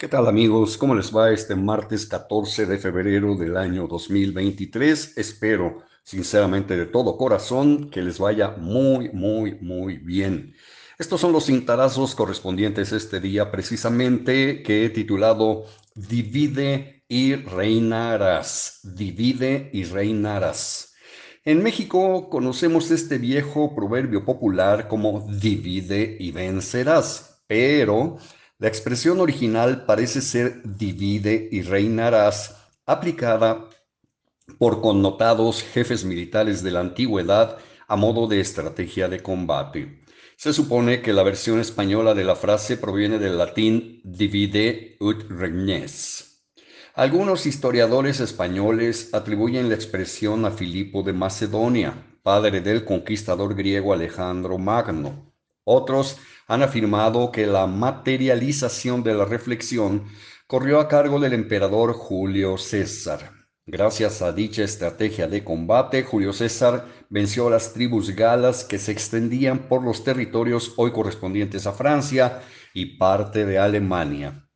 ¿Qué tal amigos? ¿Cómo les va este martes 14 de febrero del año 2023? Espero sinceramente de todo corazón que les vaya muy, muy, muy bien. Estos son los cintarazos correspondientes este día precisamente que he titulado Divide y reinarás. Divide y reinarás. En México conocemos este viejo proverbio popular como divide y vencerás, pero la expresión original parece ser divide y reinarás, aplicada por connotados jefes militares de la antigüedad a modo de estrategia de combate. Se supone que la versión española de la frase proviene del latín divide ut regnes. Algunos historiadores españoles atribuyen la expresión a Filipo de Macedonia, padre del conquistador griego Alejandro Magno. Otros han afirmado que la materialización de la reflexión corrió a cargo del emperador Julio César. Gracias a dicha estrategia de combate, Julio César venció a las tribus galas que se extendían por los territorios hoy correspondientes a Francia y parte de Alemania.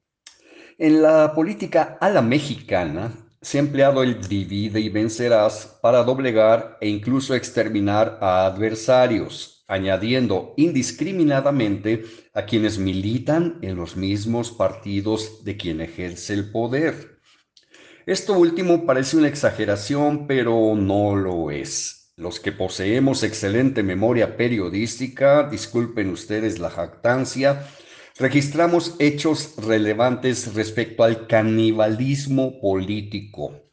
En la política a la mexicana se ha empleado el divide y vencerás para doblegar e incluso exterminar a adversarios, añadiendo indiscriminadamente a quienes militan en los mismos partidos de quien ejerce el poder. Esto último parece una exageración, pero no lo es. Los que poseemos excelente memoria periodística, disculpen ustedes la jactancia, registramos hechos relevantes respecto al canibalismo político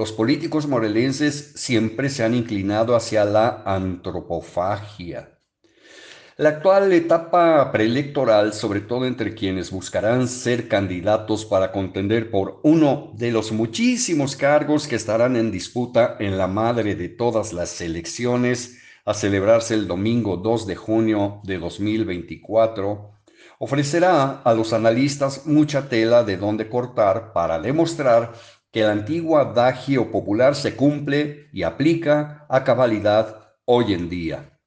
los políticos morelenses siempre se han inclinado hacia la antropofagia. La actual etapa preelectoral, sobre todo entre quienes buscarán ser candidatos para contender por uno de los muchísimos cargos que estarán en disputa en la madre de todas las elecciones, a celebrarse el domingo 2 de junio de 2024, ofrecerá a los analistas mucha tela de donde cortar para demostrar que el antiguo adagio popular se cumple y aplica a cabalidad hoy en día.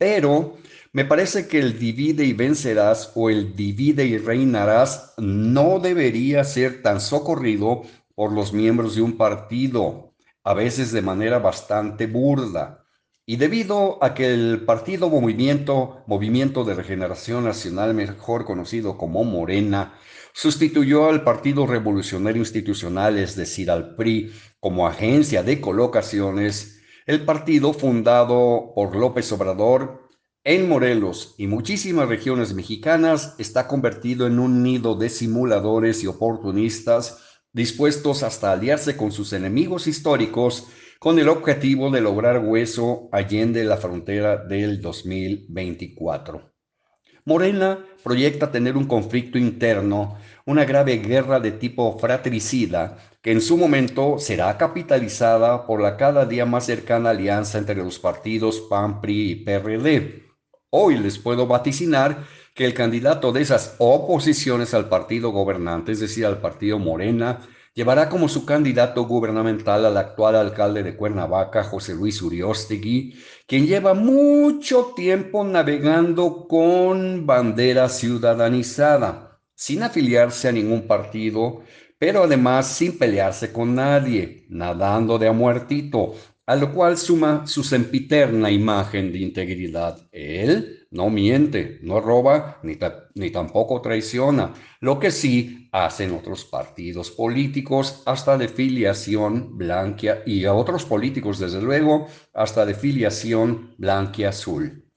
Pero me parece que el divide y vencerás o el divide y reinarás no debería ser tan socorrido por los miembros de un partido, a veces de manera bastante burda. Y debido a que el partido movimiento, movimiento de regeneración nacional, mejor conocido como Morena, sustituyó al Partido Revolucionario Institucional, es decir, al PRI, como agencia de colocaciones, el partido fundado por López Obrador en Morelos y muchísimas regiones mexicanas está convertido en un nido de simuladores y oportunistas dispuestos hasta aliarse con sus enemigos históricos con el objetivo de lograr hueso allende la frontera del 2024. Morena proyecta tener un conflicto interno, una grave guerra de tipo fratricida, que en su momento será capitalizada por la cada día más cercana alianza entre los partidos PAN, PRI y PRD. Hoy les puedo vaticinar que el candidato de esas oposiciones al partido gobernante, es decir, al partido Morena, llevará como su candidato gubernamental al actual alcalde de Cuernavaca, José Luis Uriostegui, quien lleva mucho tiempo navegando con bandera ciudadanizada, sin afiliarse a ningún partido, pero además sin pelearse con nadie, nadando de a muertito, a lo cual suma su sempiterna imagen de integridad. Él no miente, no roba, ni, ni, tampoco traiciona, lo que sí hacen otros partidos políticos, hasta de filiación blanquia, y a otros políticos, desde luego, hasta de filiación blanquia-azul.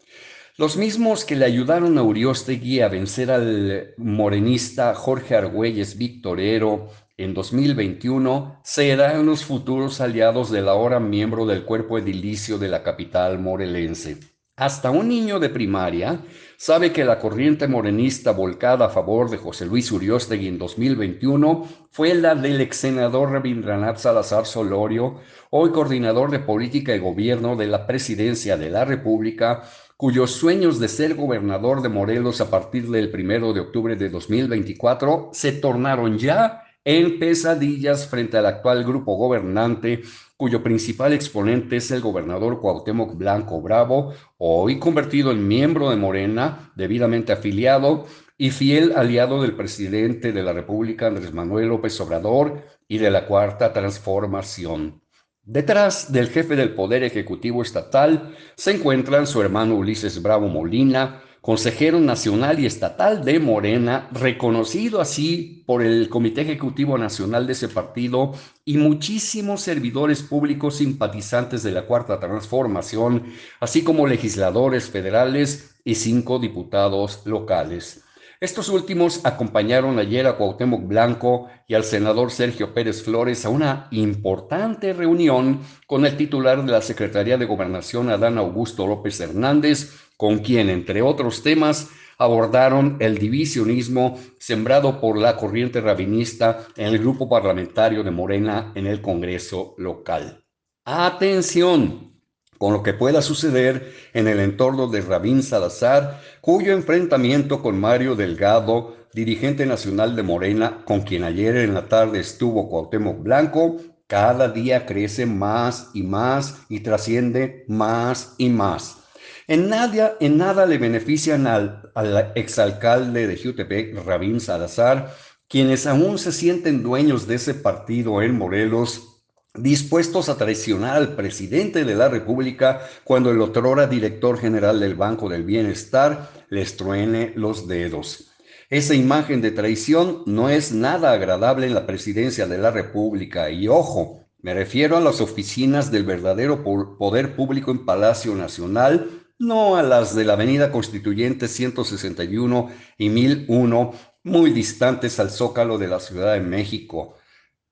Los mismos que le ayudaron a Uriostegui a vencer al morenista Jorge Argüelles Victorero en 2021 serán los futuros aliados del ahora miembro del cuerpo edilicio de la capital morelense. Hasta un niño de primaria sabe que la corriente morenista volcada a favor de José Luis Uriostegui en 2021 fue la del ex senador Rabindranath Salazar Solorio, hoy coordinador de política y gobierno de la presidencia de la República, cuyos sueños de ser gobernador de Morelos a partir del primero de octubre de 2024 se tornaron ya en pesadillas frente al actual grupo gobernante, cuyo principal exponente es el gobernador Cuauhtémoc Blanco Bravo, hoy convertido en miembro de Morena, debidamente afiliado, y fiel aliado del presidente de la República, Andrés Manuel López Obrador, y de la Cuarta Transformación. Detrás del jefe del Poder Ejecutivo Estatal se encuentran su hermano Ulises Bravo Molina, consejero nacional y estatal de Morena, reconocido así por el Comité Ejecutivo Nacional de ese partido y muchísimos servidores públicos simpatizantes de la Cuarta Transformación, así como legisladores federales y cinco diputados locales. Estos últimos acompañaron ayer a Cuauhtémoc Blanco y al senador Sergio Pérez Flores a una importante reunión con el titular de la Secretaría de Gobernación, Adán Augusto López Hernández, con quien, entre otros temas, abordaron el divisionismo sembrado por la corriente rabinista en el grupo parlamentario de Morena en el Congreso local. Atención con lo que pueda suceder en el entorno de Rabín Salazar, cuyo enfrentamiento con Mario Delgado, dirigente nacional de Morena, con quien ayer en la tarde estuvo Cuauhtémoc Blanco, cada día crece más y más y trasciende más y más. En nada, en nada le benefician al, al exalcalde de Jutepec, Rabín Salazar, quienes aún se sienten dueños de ese partido en Morelos, dispuestos a traicionar al presidente de la República cuando el otrora director general del Banco del Bienestar les truene los dedos. Esa imagen de traición no es nada agradable en la presidencia de la República y ojo, me refiero a las oficinas del verdadero poder público en Palacio Nacional no a las de la Avenida Constituyente 161 y 1001, muy distantes al zócalo de la Ciudad de México.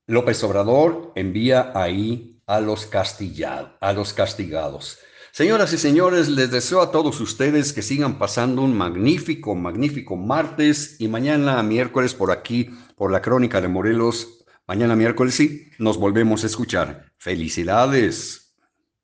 López Obrador envía ahí a los, a los castigados. Señoras y señores, les deseo a todos ustedes que sigan pasando un magnífico, magnífico martes y mañana miércoles por aquí, por la Crónica de Morelos. Mañana miércoles sí, nos volvemos a escuchar. Felicidades.